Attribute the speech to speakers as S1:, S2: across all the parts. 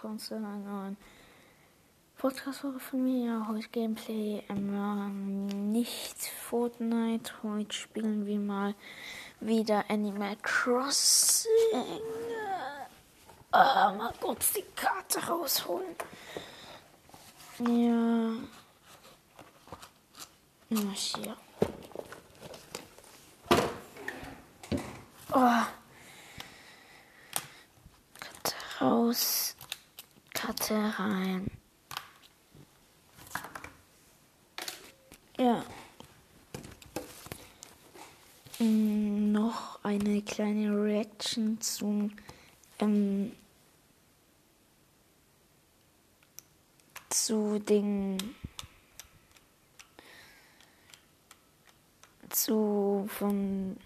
S1: willkommen zu einer neuen Podcast-Folge von mir. Heute Gameplay, ähm, nicht Fortnite. Heute spielen wir mal wieder Animal Crossing. Ah, mal kurz die Karte rausholen. Ja. Na, hier. Oh. Karte raus. Karte rein. Ja. Mm, noch eine kleine Reaction zum ähm, zu den zu von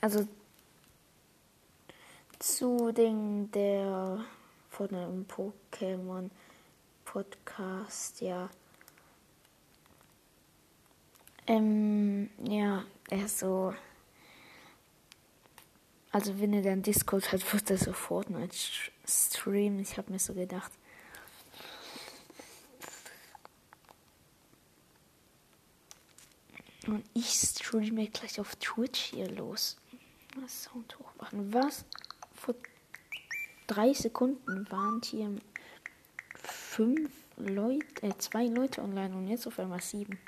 S1: also zu den der von dem Pokémon Podcast, ja. Ähm, ja, er so. Also wenn er dann Discord hat, wird er sofort Fortnite streamen. Ich habe mir so gedacht. Und ich streame gleich auf Twitch hier los. Sound hochmachen. Was? Vor drei Sekunden waren hier fünf Leute, äh, zwei Leute online und jetzt auf einmal sieben.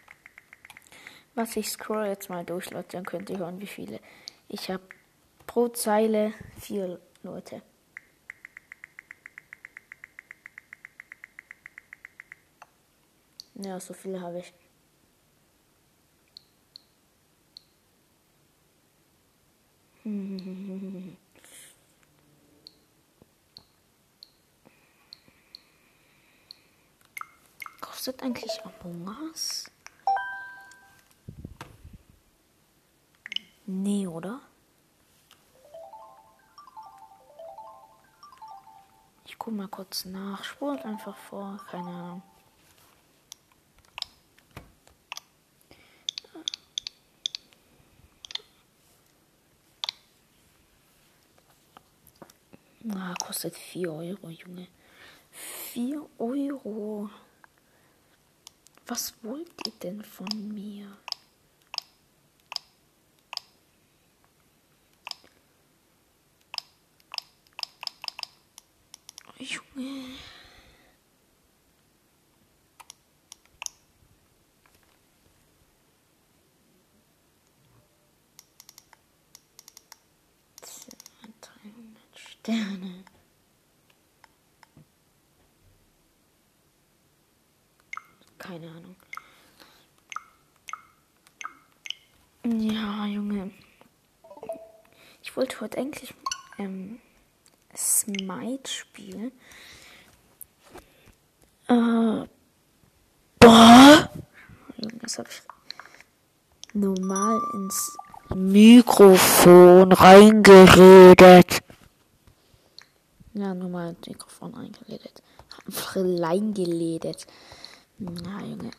S1: Was ich scroll jetzt mal durch, Leute, dann könnt ihr hören, wie viele. Ich habe pro Zeile vier Leute. Ja, so viele habe ich. Kostet eigentlich Among Us? Nee, oder? Ich guck mal kurz nach. Spult einfach vor. Keine Ahnung. Na, kostet 4 Euro, Junge. 4 Euro. Was wollt ihr denn von mir? Junge. Sterne. Keine Ahnung. Ja, Junge. Ich wollte heute eigentlich ähm, Smite spielen. Äh, boah. Das habe ich normal ins Mikrofon reingeredet. Ja, nur mal ins Mikrofon. Einfach reingeledet. Na, Junge.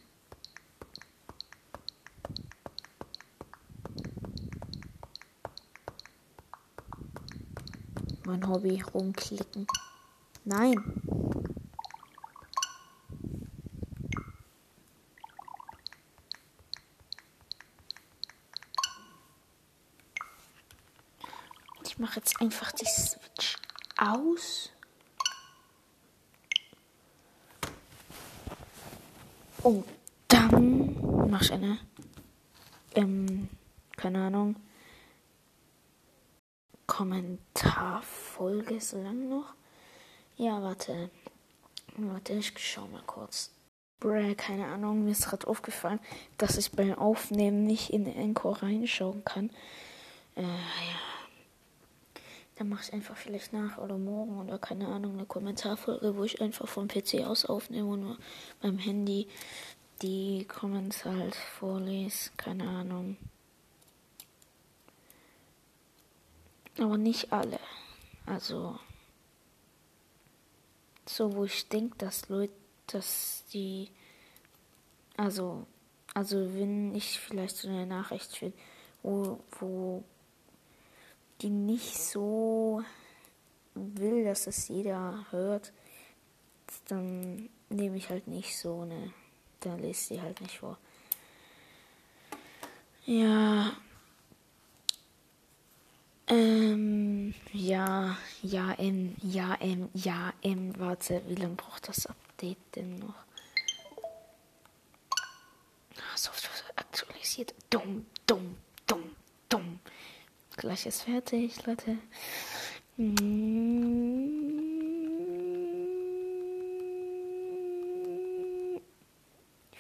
S1: Mein Hobby rumklicken. Nein. Ich mache jetzt einfach die Switch aus. Und dann mache ich eine, ähm, keine Ahnung, Kommentarfolge so lang noch. Ja, warte. Warte, ich schau mal kurz. Bruh, keine Ahnung, mir ist gerade aufgefallen, dass ich beim Aufnehmen nicht in den Encore reinschauen kann. Äh, ja. Dann mache ich einfach vielleicht nach oder morgen oder keine Ahnung eine Kommentarfolge, wo ich einfach vom PC aus aufnehme und nur beim Handy die Comments halt vorlese. Keine Ahnung. Aber nicht alle. Also so, wo ich denke, dass Leute, dass die Also, also wenn ich vielleicht so eine Nachricht finde, wo, wo die nicht so will, dass es jeder hört, dann nehme ich halt nicht so eine, dann lese sie halt nicht vor. Ja. Ähm, ja, ja, M, ja, M, ja, M. Warte, wie lange braucht das Update denn noch? Ah, Software aktualisiert. Dumm, dumm, dumm, dumm. Gleich ist fertig, Leute.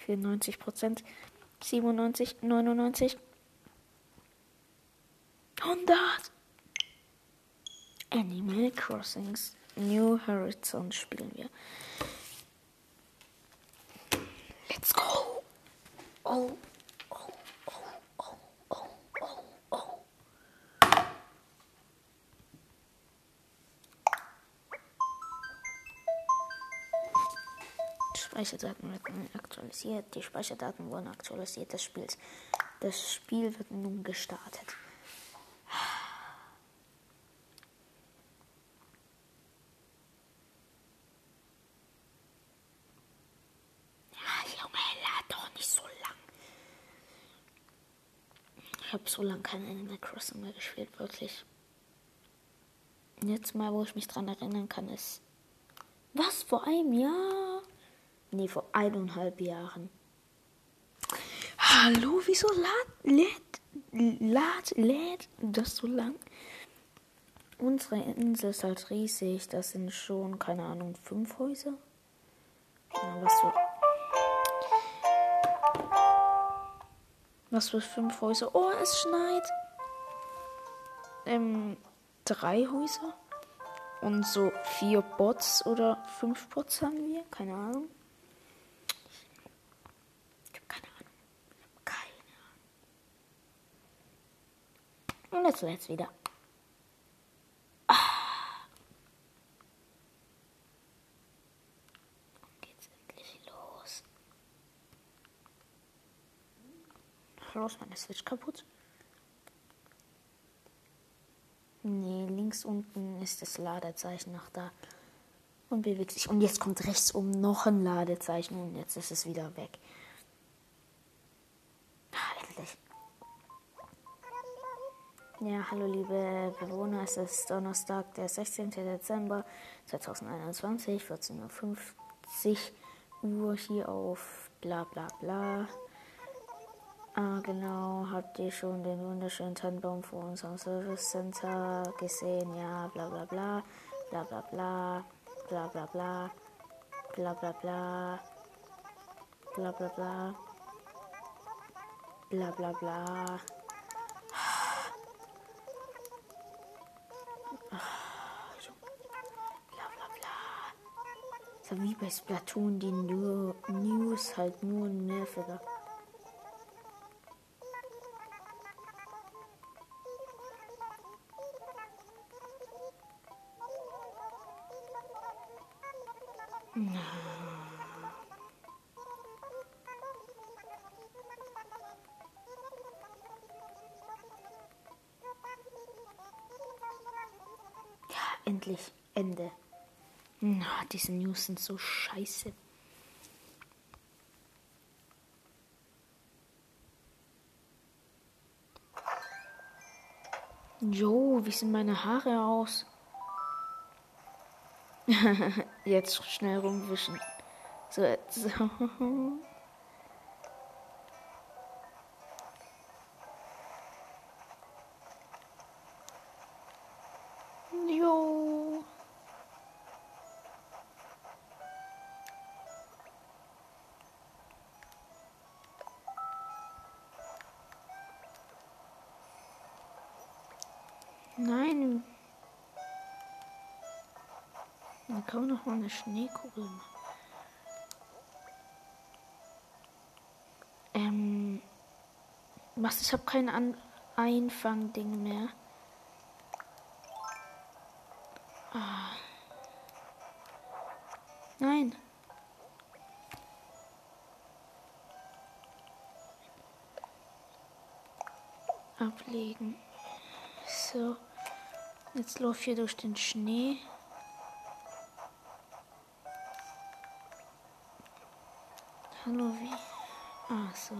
S1: Vierundneunzig Prozent. 97, 99, 100. Animal Crossings New Horizons spielen wir. Let's go. Oh, oh, oh, oh, oh, oh, oh. Speicherdaten werden aktualisiert. Die Speicherdaten wurden aktualisiert des Spiels. Das Spiel wird nun gestartet. Ja, Junge, lad doch nicht so lang. Ich habe so lange kein Animal Crossing mehr gespielt, wirklich. Jetzt mal, wo ich mich dran erinnern kann, ist. Was? Vor einem Jahr? Nee, vor eineinhalb Jahren. Hallo, wieso lädt, lädt, lädt, lädt das so lang? Unsere Insel ist halt riesig. Das sind schon, keine Ahnung, fünf Häuser. Ja, was für. Was für fünf Häuser? Oh, es schneit. Ähm, drei Häuser. Und so vier Bots oder fünf Bots haben wir. Keine Ahnung. Ich habe keine Ahnung. Ich habe keine Ahnung. Und jetzt lädt's wieder. Ah. Und geht's endlich los. Los, meine Switch kaputt. Nee, links unten ist das Ladezeichen noch da. Und bewegt sich. Und jetzt kommt rechts oben noch ein Ladezeichen und jetzt ist es wieder weg. Ah. Ja, hallo liebe Bewohner, es ist Donnerstag, der 16. Dezember 2021, 14.50 Uhr hier auf bla bla bla. Ah, genau. Habt ihr schon den wunderschönen Tannenbaum vor unserem Service Center gesehen? Ja, bla bla bla. Bla bla bla. Bla bla bla. Bla bla bla. Bla bla bla. Bla bla bla. Wie bei Splatoon die New News halt nur nerviger. Diese News sind so scheiße. Jo, wie sehen meine Haare aus? Jetzt schnell rumwischen. So, jetzt. nochmal eine Schneekugel machen. Ähm. Was? Ich habe kein An Einfangding mehr. Ah. Nein. Ablegen. So. Jetzt lauf hier durch den Schnee. Hallo, wie? Ah, so.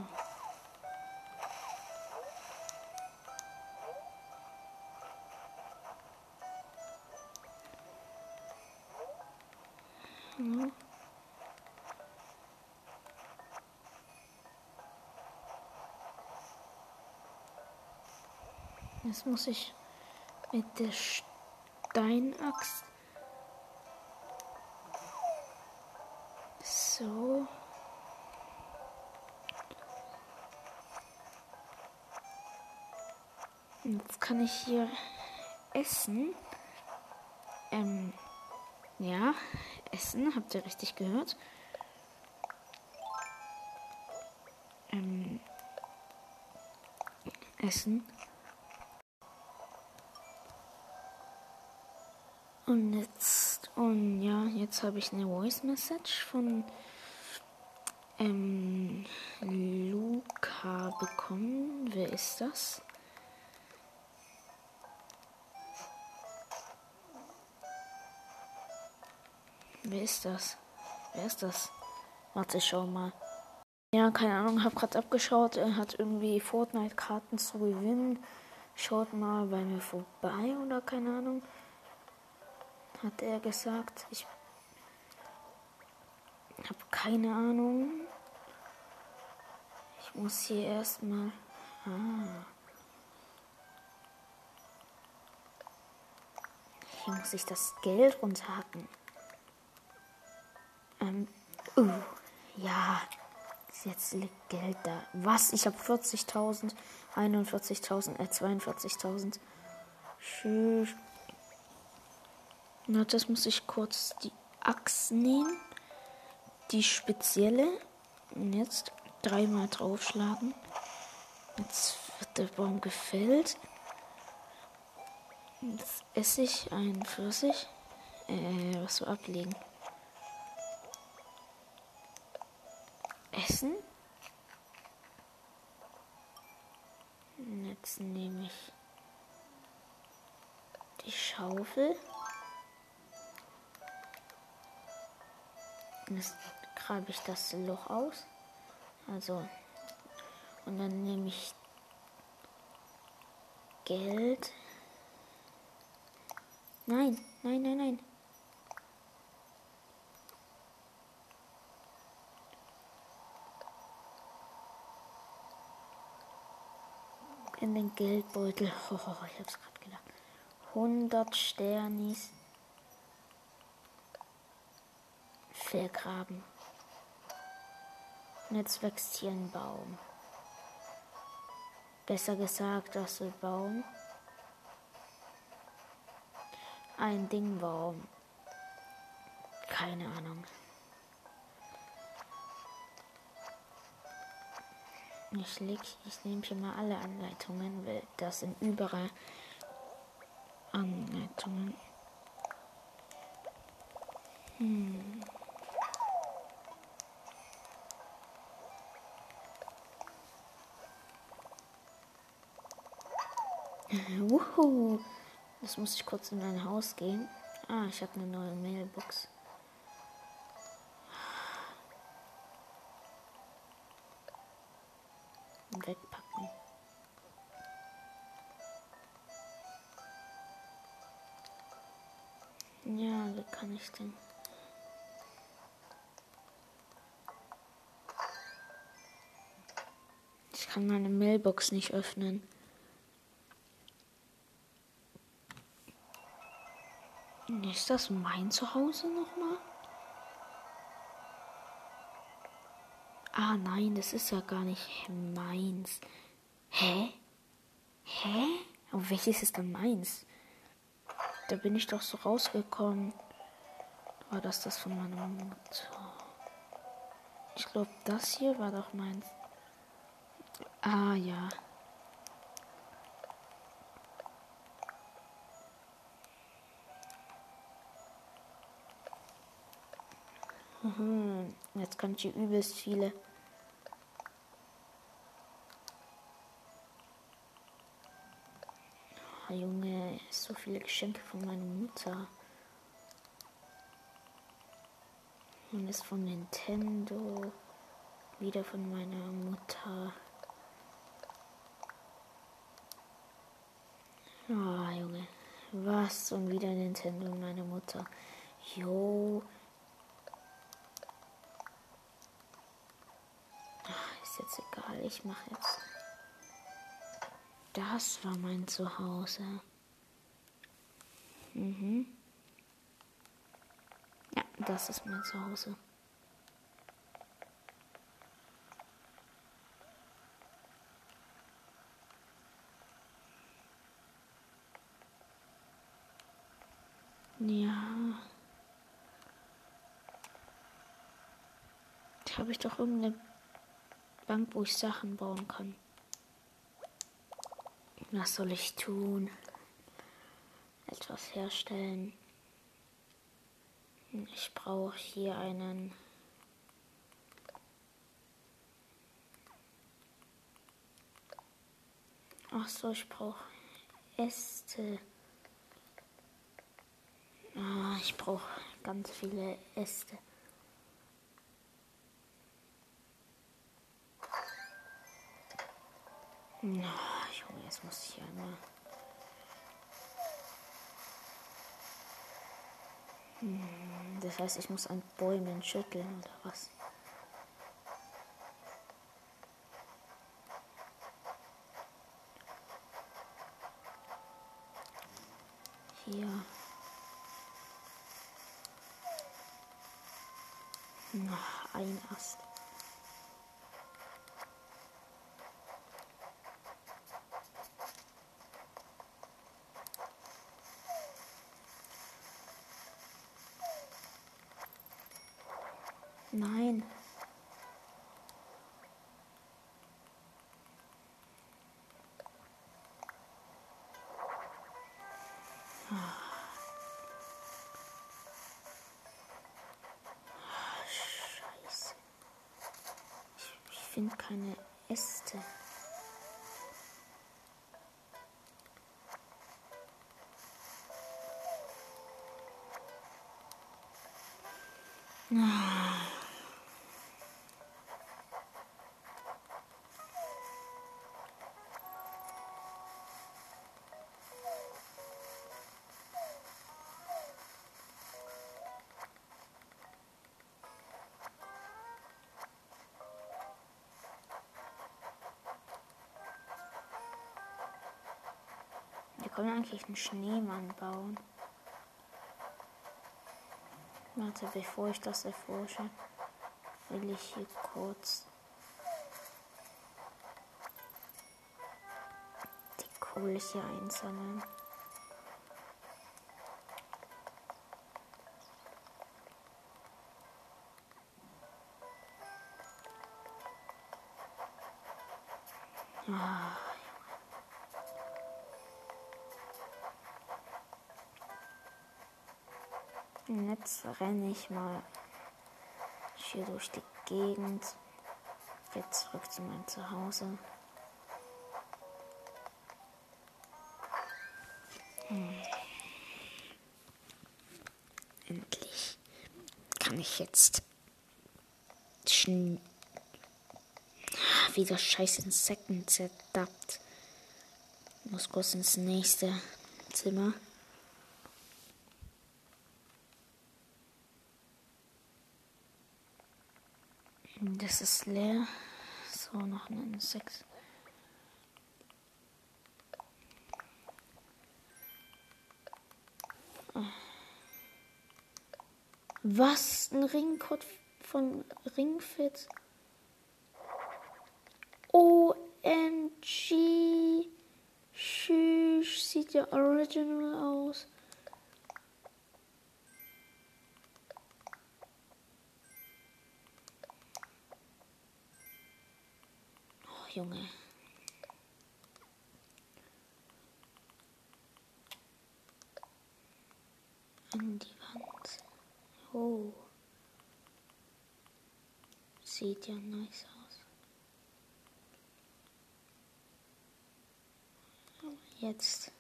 S1: Hallo. Jetzt muss ich mit der Steinaxt kann ich hier essen. Ähm, ja, essen, habt ihr richtig gehört? Ähm, essen. Und jetzt, und ja, jetzt habe ich eine Voice Message von ähm, Luca bekommen. Wer ist das? Wer ist das? Wer ist das? Warte, schau mal. Ja, keine Ahnung, hab grad abgeschaut. Er hat irgendwie Fortnite-Karten zu gewinnen. Schaut mal bei mir vorbei oder keine Ahnung. Hat er gesagt. Ich hab keine Ahnung. Ich muss hier erstmal. Ah. Hier muss ich das Geld runterhacken. Ähm, uh, ja, jetzt liegt Geld da. Was? Ich habe 40.000, 41.000, äh, 42.000. Tschüss. Na, das muss ich kurz die Axt nehmen. Die spezielle. Und jetzt dreimal draufschlagen. Jetzt wird der Baum gefällt. Jetzt esse ich einen Pfirsich. Äh, was so ablegen. Essen. Jetzt nehme ich die Schaufel. Jetzt grabe ich das Loch aus. Also, und dann nehme ich Geld. Nein, nein, nein, nein. In den Geldbeutel. Oh, ich hab's gerade gedacht. 100 Sternis. Vergraben. Und jetzt wächst hier ein Baum. Besser gesagt, das ist Baum. Ein Dingbaum. Keine Ahnung. Ich leg, ich nehme hier mal alle Anleitungen, weil das sind überall Anleitungen. Hm. Wuhu. Das muss ich kurz in mein Haus gehen. Ah, ich habe eine neue Mailbox. Wegpacken. Ja, wie kann ich denn? Ich kann meine Mailbox nicht öffnen. Ist das mein Zuhause nochmal? Ah nein, das ist ja gar nicht meins. Hä? Hä? Aber welches ist dann meins? Da bin ich doch so rausgekommen. War das das von meiner Mutter? Ich glaube, das hier war doch meins. Ah ja. Mhm. Jetzt kann ich hier übelst viele. Junge, so viele Geschenke von meiner Mutter. Und ist von Nintendo. Wieder von meiner Mutter. Ah, oh, Junge. Was? Und wieder Nintendo und meine Mutter. Jo. Ach, ist jetzt egal. Ich mache jetzt. Das war mein Zuhause. Mhm. Ja, das ist mein Zuhause. Ja. Da habe ich doch irgendeine Bank, wo ich Sachen bauen kann. Was soll ich tun? Etwas herstellen. Ich brauche hier einen. Ach so, ich brauche Äste. Ah, ich brauche ganz viele Äste. Junge, jetzt muss ich einmal. Hm, das heißt, ich muss an Bäumen schütteln oder was? Hier. Noch ein Ast. Finde keine Äste. Wir können eigentlich einen Schneemann bauen. Warte, bevor ich das erforsche, will ich hier kurz die Kohle hier einsammeln. Ah. Jetzt renne ich mal hier durch die Gegend. Jetzt zurück zu meinem Zuhause. Hm. Endlich kann ich jetzt schn wieder scheiß Insekten zerdappt. Muss kurz ins nächste Zimmer. Ist leer. So, noch ein Insekt. Was? Ein Ringcode von Ringfit? OMG. Tschüss. Sieht ja original aus. Junge. An die Wand. Oh. Sieht ja nice aus. Jetzt.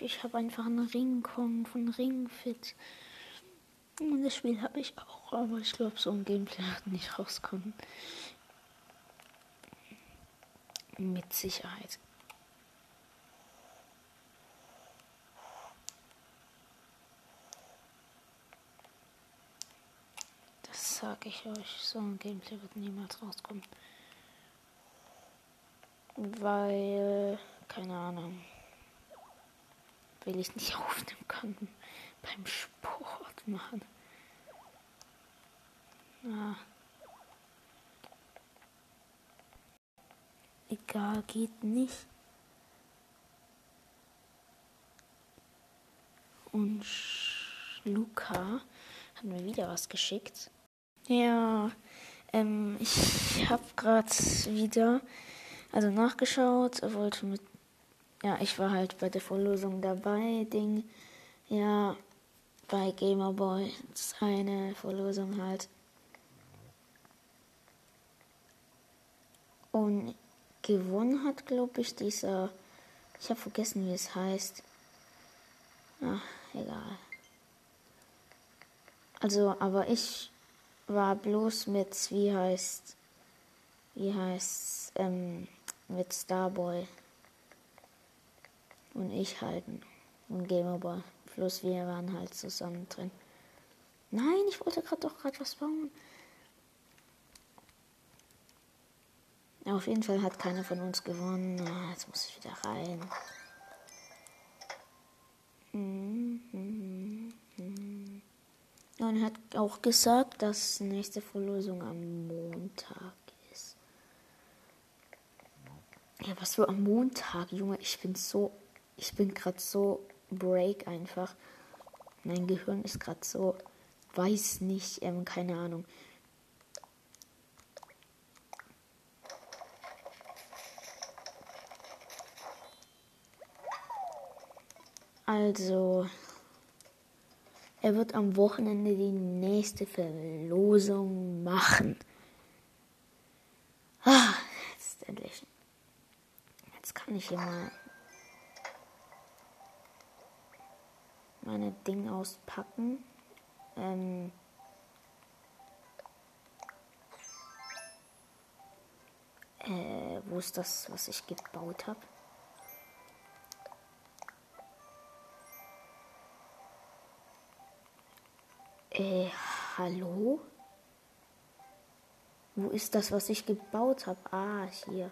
S1: Ich habe einfach einen Ring von Ringfit. Und das Spiel habe ich auch, aber ich glaube, so ein Gameplay hat nicht rauskommen. Mit Sicherheit. Das sage ich euch. So ein Gameplay wird niemals rauskommen. Weil, keine Ahnung, will ich nicht aufnehmen kann beim Sport machen. Ah. Egal, geht nicht. Und Luca hat mir wieder was geschickt. Ja, ähm, ich habe gerade wieder also nachgeschaut, wollte mit ja, ich war halt bei der Verlosung dabei, Ding. Ja, bei Gamerboy. Das ist eine Verlosung halt. Und gewonnen hat, glaube ich, dieser. Ich habe vergessen, wie es heißt. Ach, egal. Also, aber ich war bloß mit, wie heißt, wie heißt, ähm, mit Starboy. Und ich halten. Und Gamerboy. Plus wir waren halt zusammen drin. Nein, ich wollte gerade doch gerade was bauen. Auf jeden Fall hat keiner von uns gewonnen. Ja, jetzt muss ich wieder rein. Und hat auch gesagt, dass nächste Verlosung am Montag ist. Ja, was für am Montag, Junge. Ich bin so ich bin gerade so break einfach. Mein Gehirn ist gerade so, weiß nicht, ähm, keine Ahnung. Also, er wird am Wochenende die nächste Verlosung machen. Ah, jetzt endlich. Jetzt kann ich hier mal meine Ding auspacken. Ähm äh, wo ist das, was ich gebaut habe? Äh, hallo? Wo ist das, was ich gebaut habe? Ah, hier.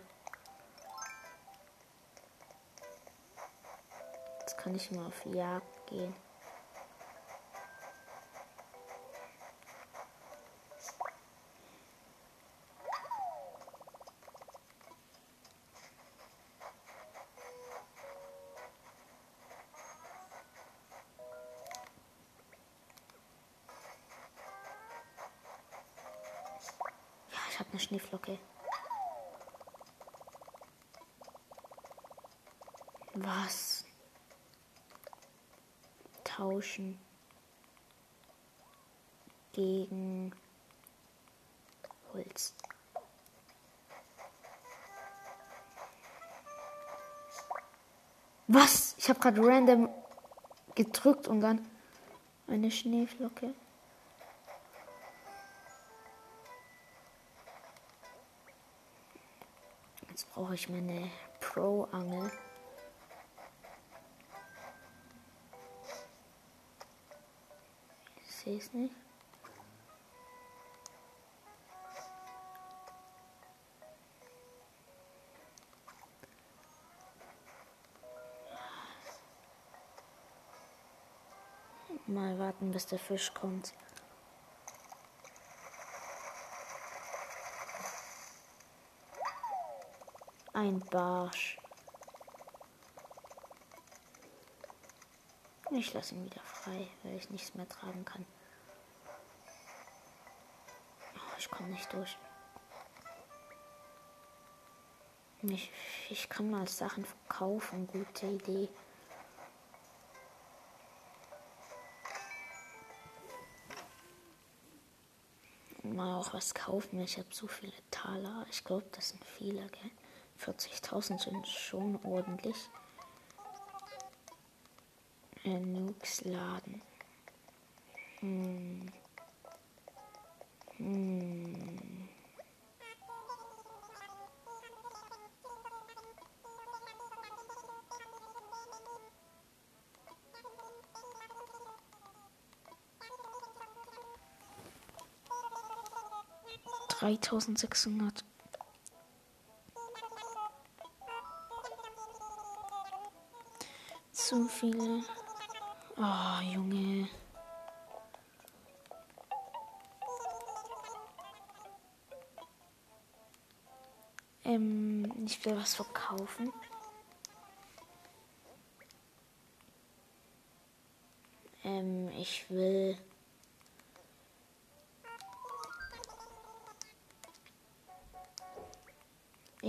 S1: Jetzt kann ich mal auf Jagd gehen. Was? Ich habe gerade random gedrückt und dann eine Schneeflocke. brauche ich meine Pro-Angel. Ich sehe es nicht. Warten, bis der Fisch kommt. Ein Barsch. Ich lasse ihn wieder frei, weil ich nichts mehr tragen kann. Oh, ich komme nicht durch. Ich, ich kann mal Sachen verkaufen. Gute Idee. Auch was kaufen. Ich habe so viele Taler. Ich glaube, das sind viele, gell? 40.000 sind schon ordentlich. Äh, Nukes laden. Hm. Hm. 3600. Zu viele. Oh, Junge. Ähm, ich will was verkaufen. Ähm, ich will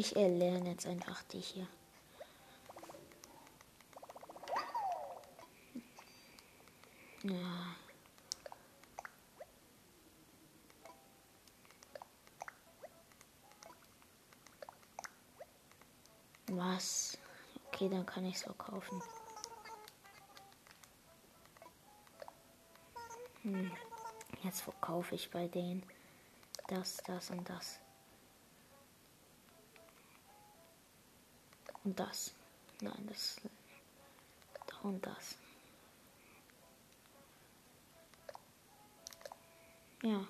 S1: Ich erlerne jetzt einfach die hier. Ja. Was? Okay, dann kann ich es verkaufen. Hm. Jetzt verkaufe ich bei denen das, das und das. Und das. Nein, das. Da und das. Ja.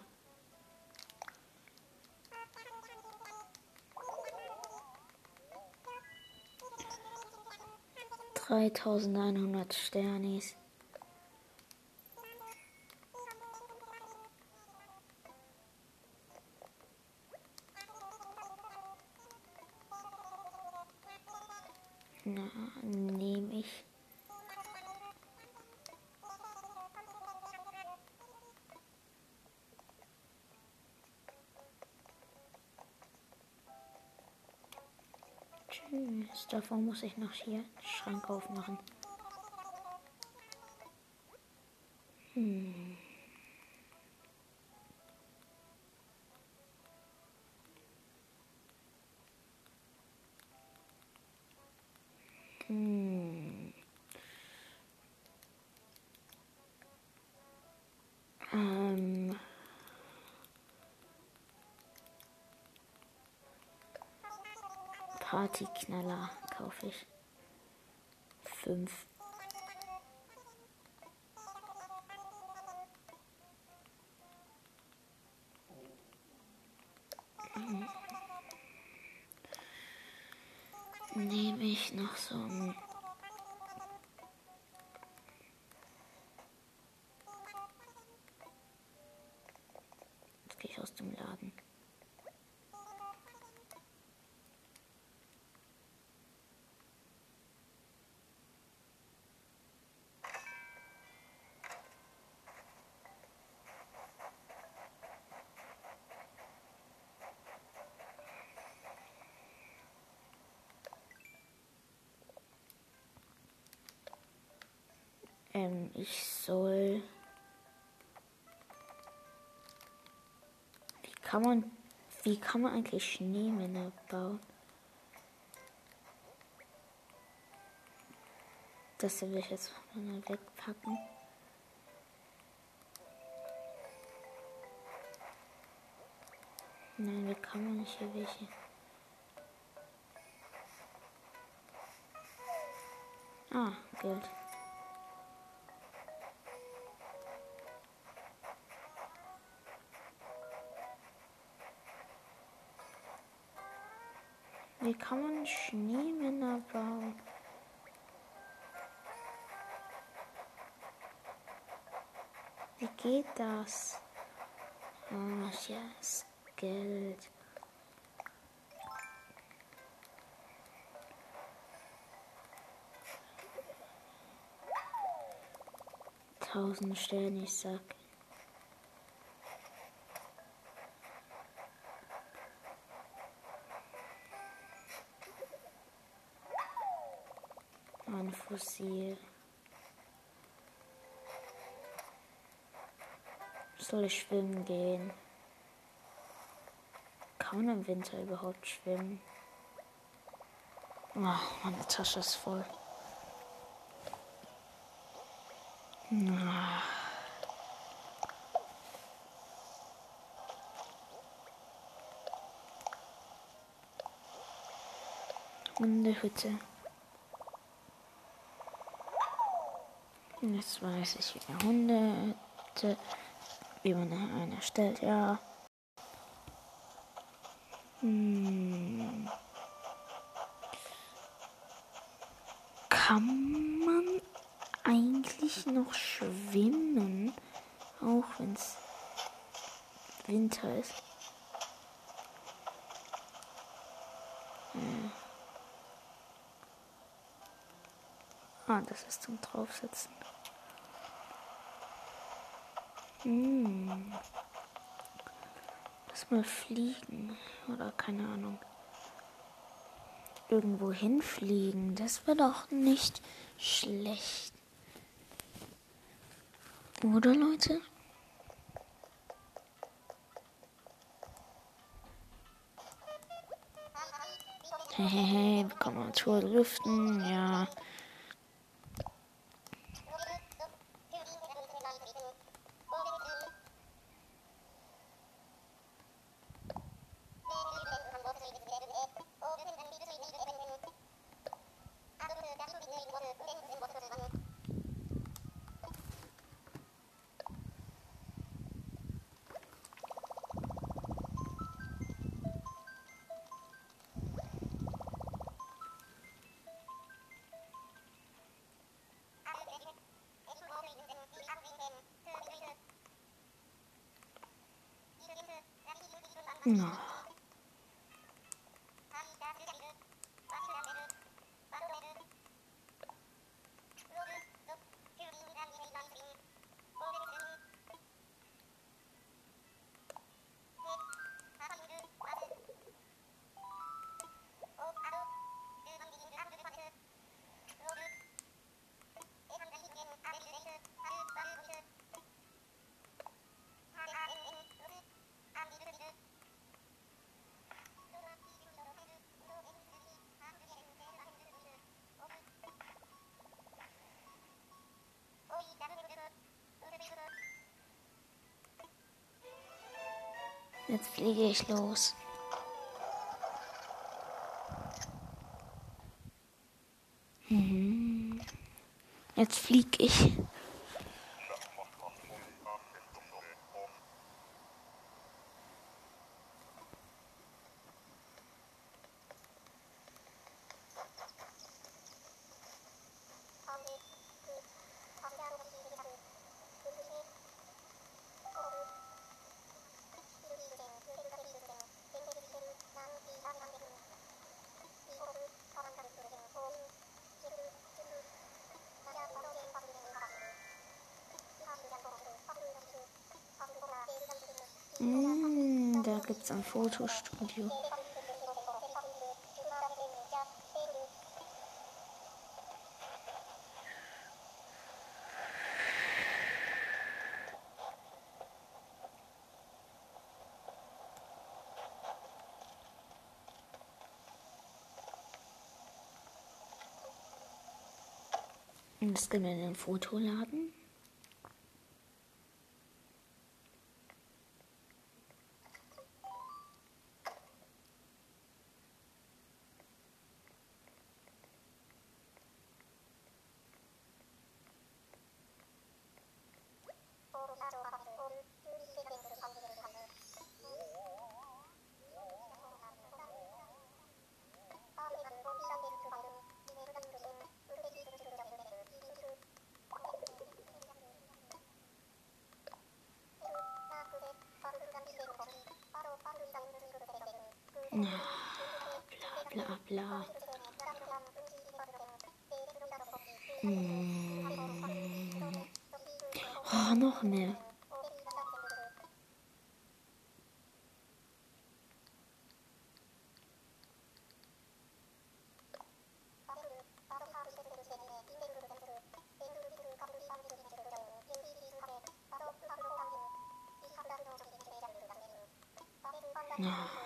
S1: Dreitausendeinhundert Sternis. Davor muss ich noch hier Schrank aufmachen. Hm. Ähm. Partyknaller kaufe ich. Fünf. Nehme ich noch so ein kann man. Wie kann man eigentlich Schneemänner bauen? Das will ich jetzt mal wegpacken. Nein, wie kann man nicht hier welche? Ah, Geld. Geht das? Oh, yes, Geld. Tausend Sterne, ich sag. Ein Fossil. Soll ich schwimmen gehen? Kann man im Winter überhaupt schwimmen? Oh, meine Tasche ist voll. Na. Hundehütte. Jetzt weiß ich, wie eine Hundehütte, man eine erstellt, ja. Hm. Kann man eigentlich noch schwimmen, auch wenn es Winter ist? Hm. Ah, das ist zum Draufsetzen. Hm. Lass mal fliegen. Oder keine Ahnung. Irgendwo hinfliegen. Das wäre doch nicht schlecht. Oder Leute? Hehehe, kann man zu lüften, ja. Jetzt fliege ich los. Mhm. Jetzt fliege ich. Es ein Fotostudio. Jetzt gehen wir in den Fotoladen. No.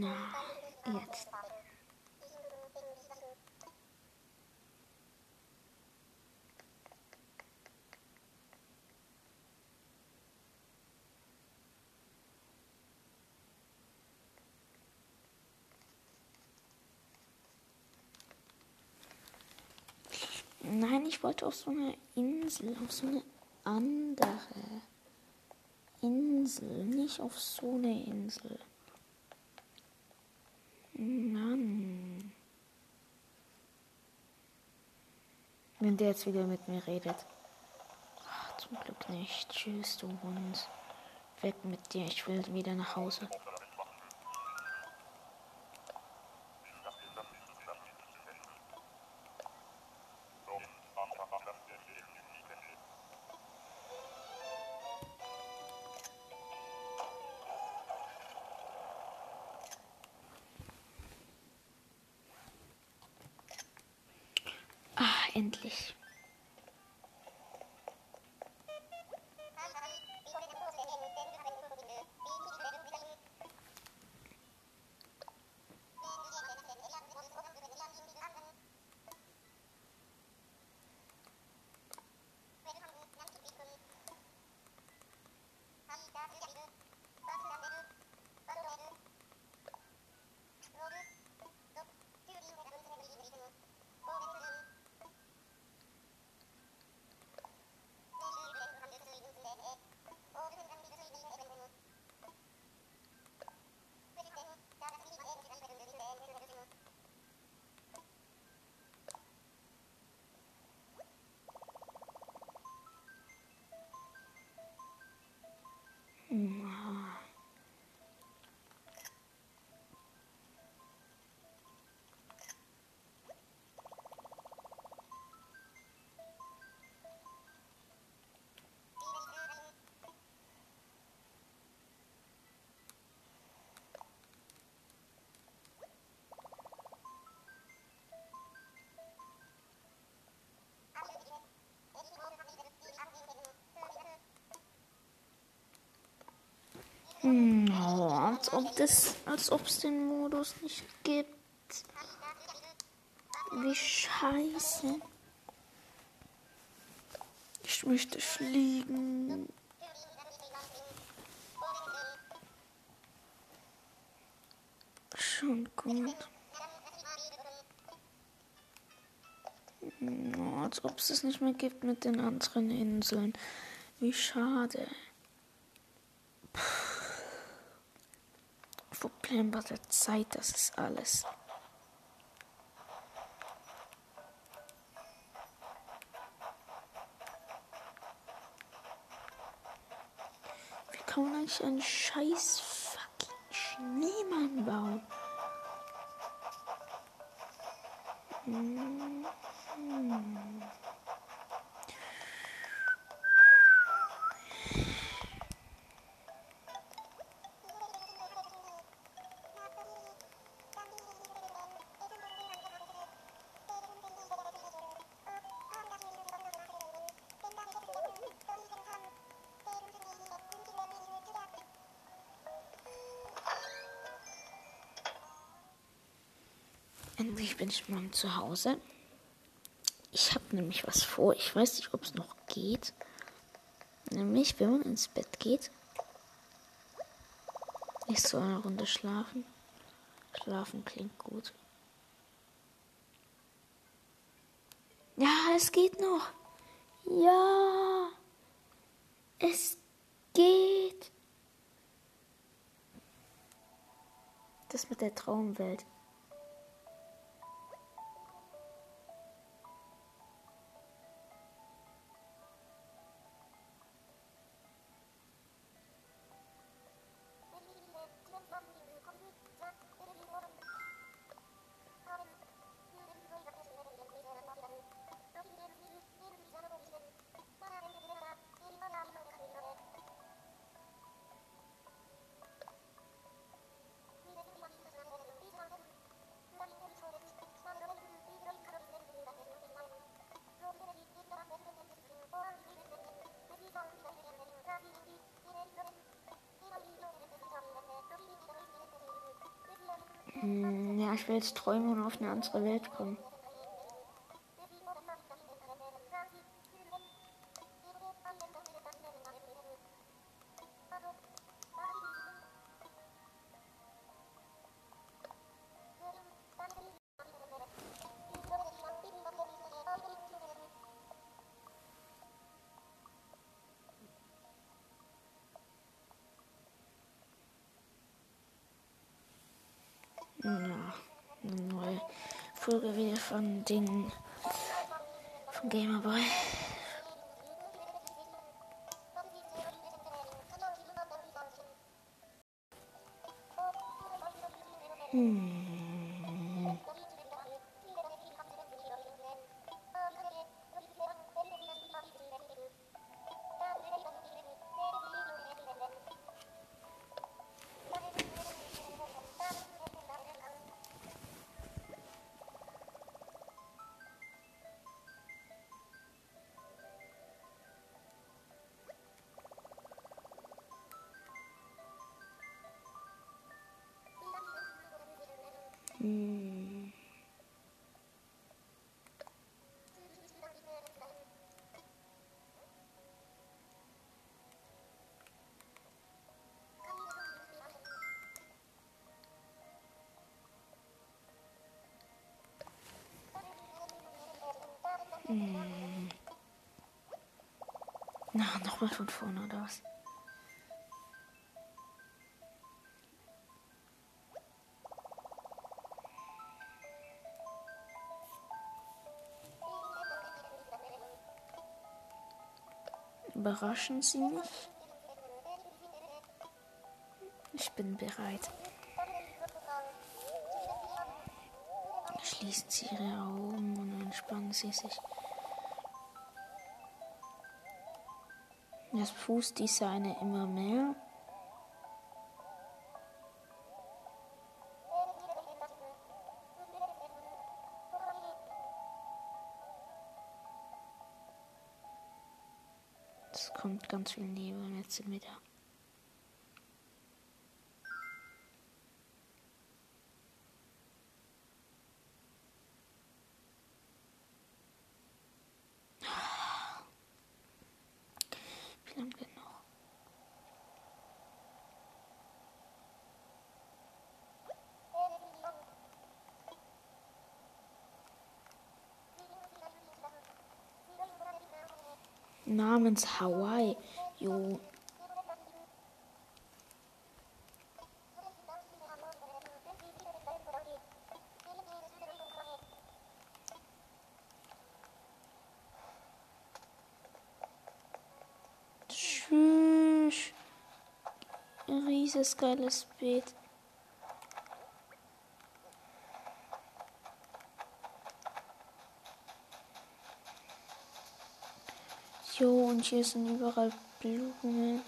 S1: Na, jetzt. Nein, ich wollte auf so eine Insel, auf so eine andere Insel, nicht auf so eine Insel. Mann. Wenn der jetzt wieder mit mir redet. Ach, zum Glück nicht. Tschüss, du Hund. Weg mit dir, ich will wieder nach Hause. Endlich. Hm, oh, als ob das, als ob es den Modus nicht gibt. Wie scheiße. Ich möchte fliegen. Schon gut. Oh, als ob es es nicht mehr gibt mit den anderen Inseln. Wie schade. Problem bei der Zeit, das ist alles. Wie kann man eigentlich einen scheiß fucking Schneemann bauen? Hm. Ich mal zu Hause. Ich habe nämlich was vor. Ich weiß nicht, ob es noch geht. Nämlich, wenn man ins Bett geht. Ich soll eine Runde schlafen. Schlafen klingt gut. Ja, es geht noch. Ja. Es geht. Das mit der Traumwelt. Will jetzt träumen und auf eine andere Welt kommen. Folge wieder von Dingen von Gamerboy. Na, nochmal von vorne oder was? Überraschen Sie mich? Ich bin bereit. Schließen Sie Ihre Augen und entspannen Sie sich. Das Fußdesign immer mehr. Es kommt ganz viel Nebel jetzt sind wir da. Wie lange geht noch? Namens Hawaii. Jo. Tschüss. Rieses geiles Beet. Jo, und hier sind überall Blumen.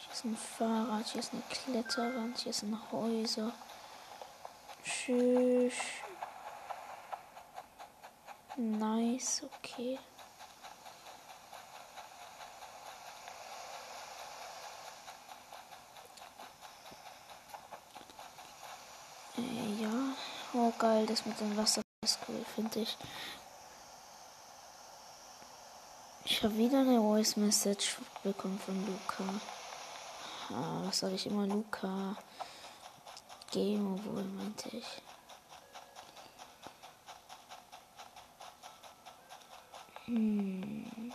S1: Hier ist ein Fahrrad, hier ist eine Kletterwand, hier sind Häuser. Tschüss. Nice, okay. Äh, ja. Oh, geil, das mit dem Wasser ist cool, finde ich. Ich habe wieder eine Voice Message bekommen von Luca. Ah, was sage ich immer? Luca. Game wohl, meinte ich. Hm.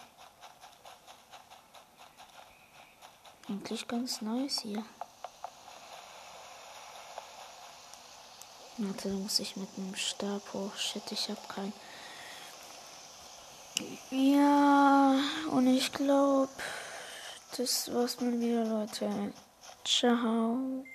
S1: Eigentlich ganz nice hier. Warte, da muss ich mit einem Stab hoch. Shit, ich hab keinen. Ja, und ich glaube, das war's mal wieder, Leute. Ciao.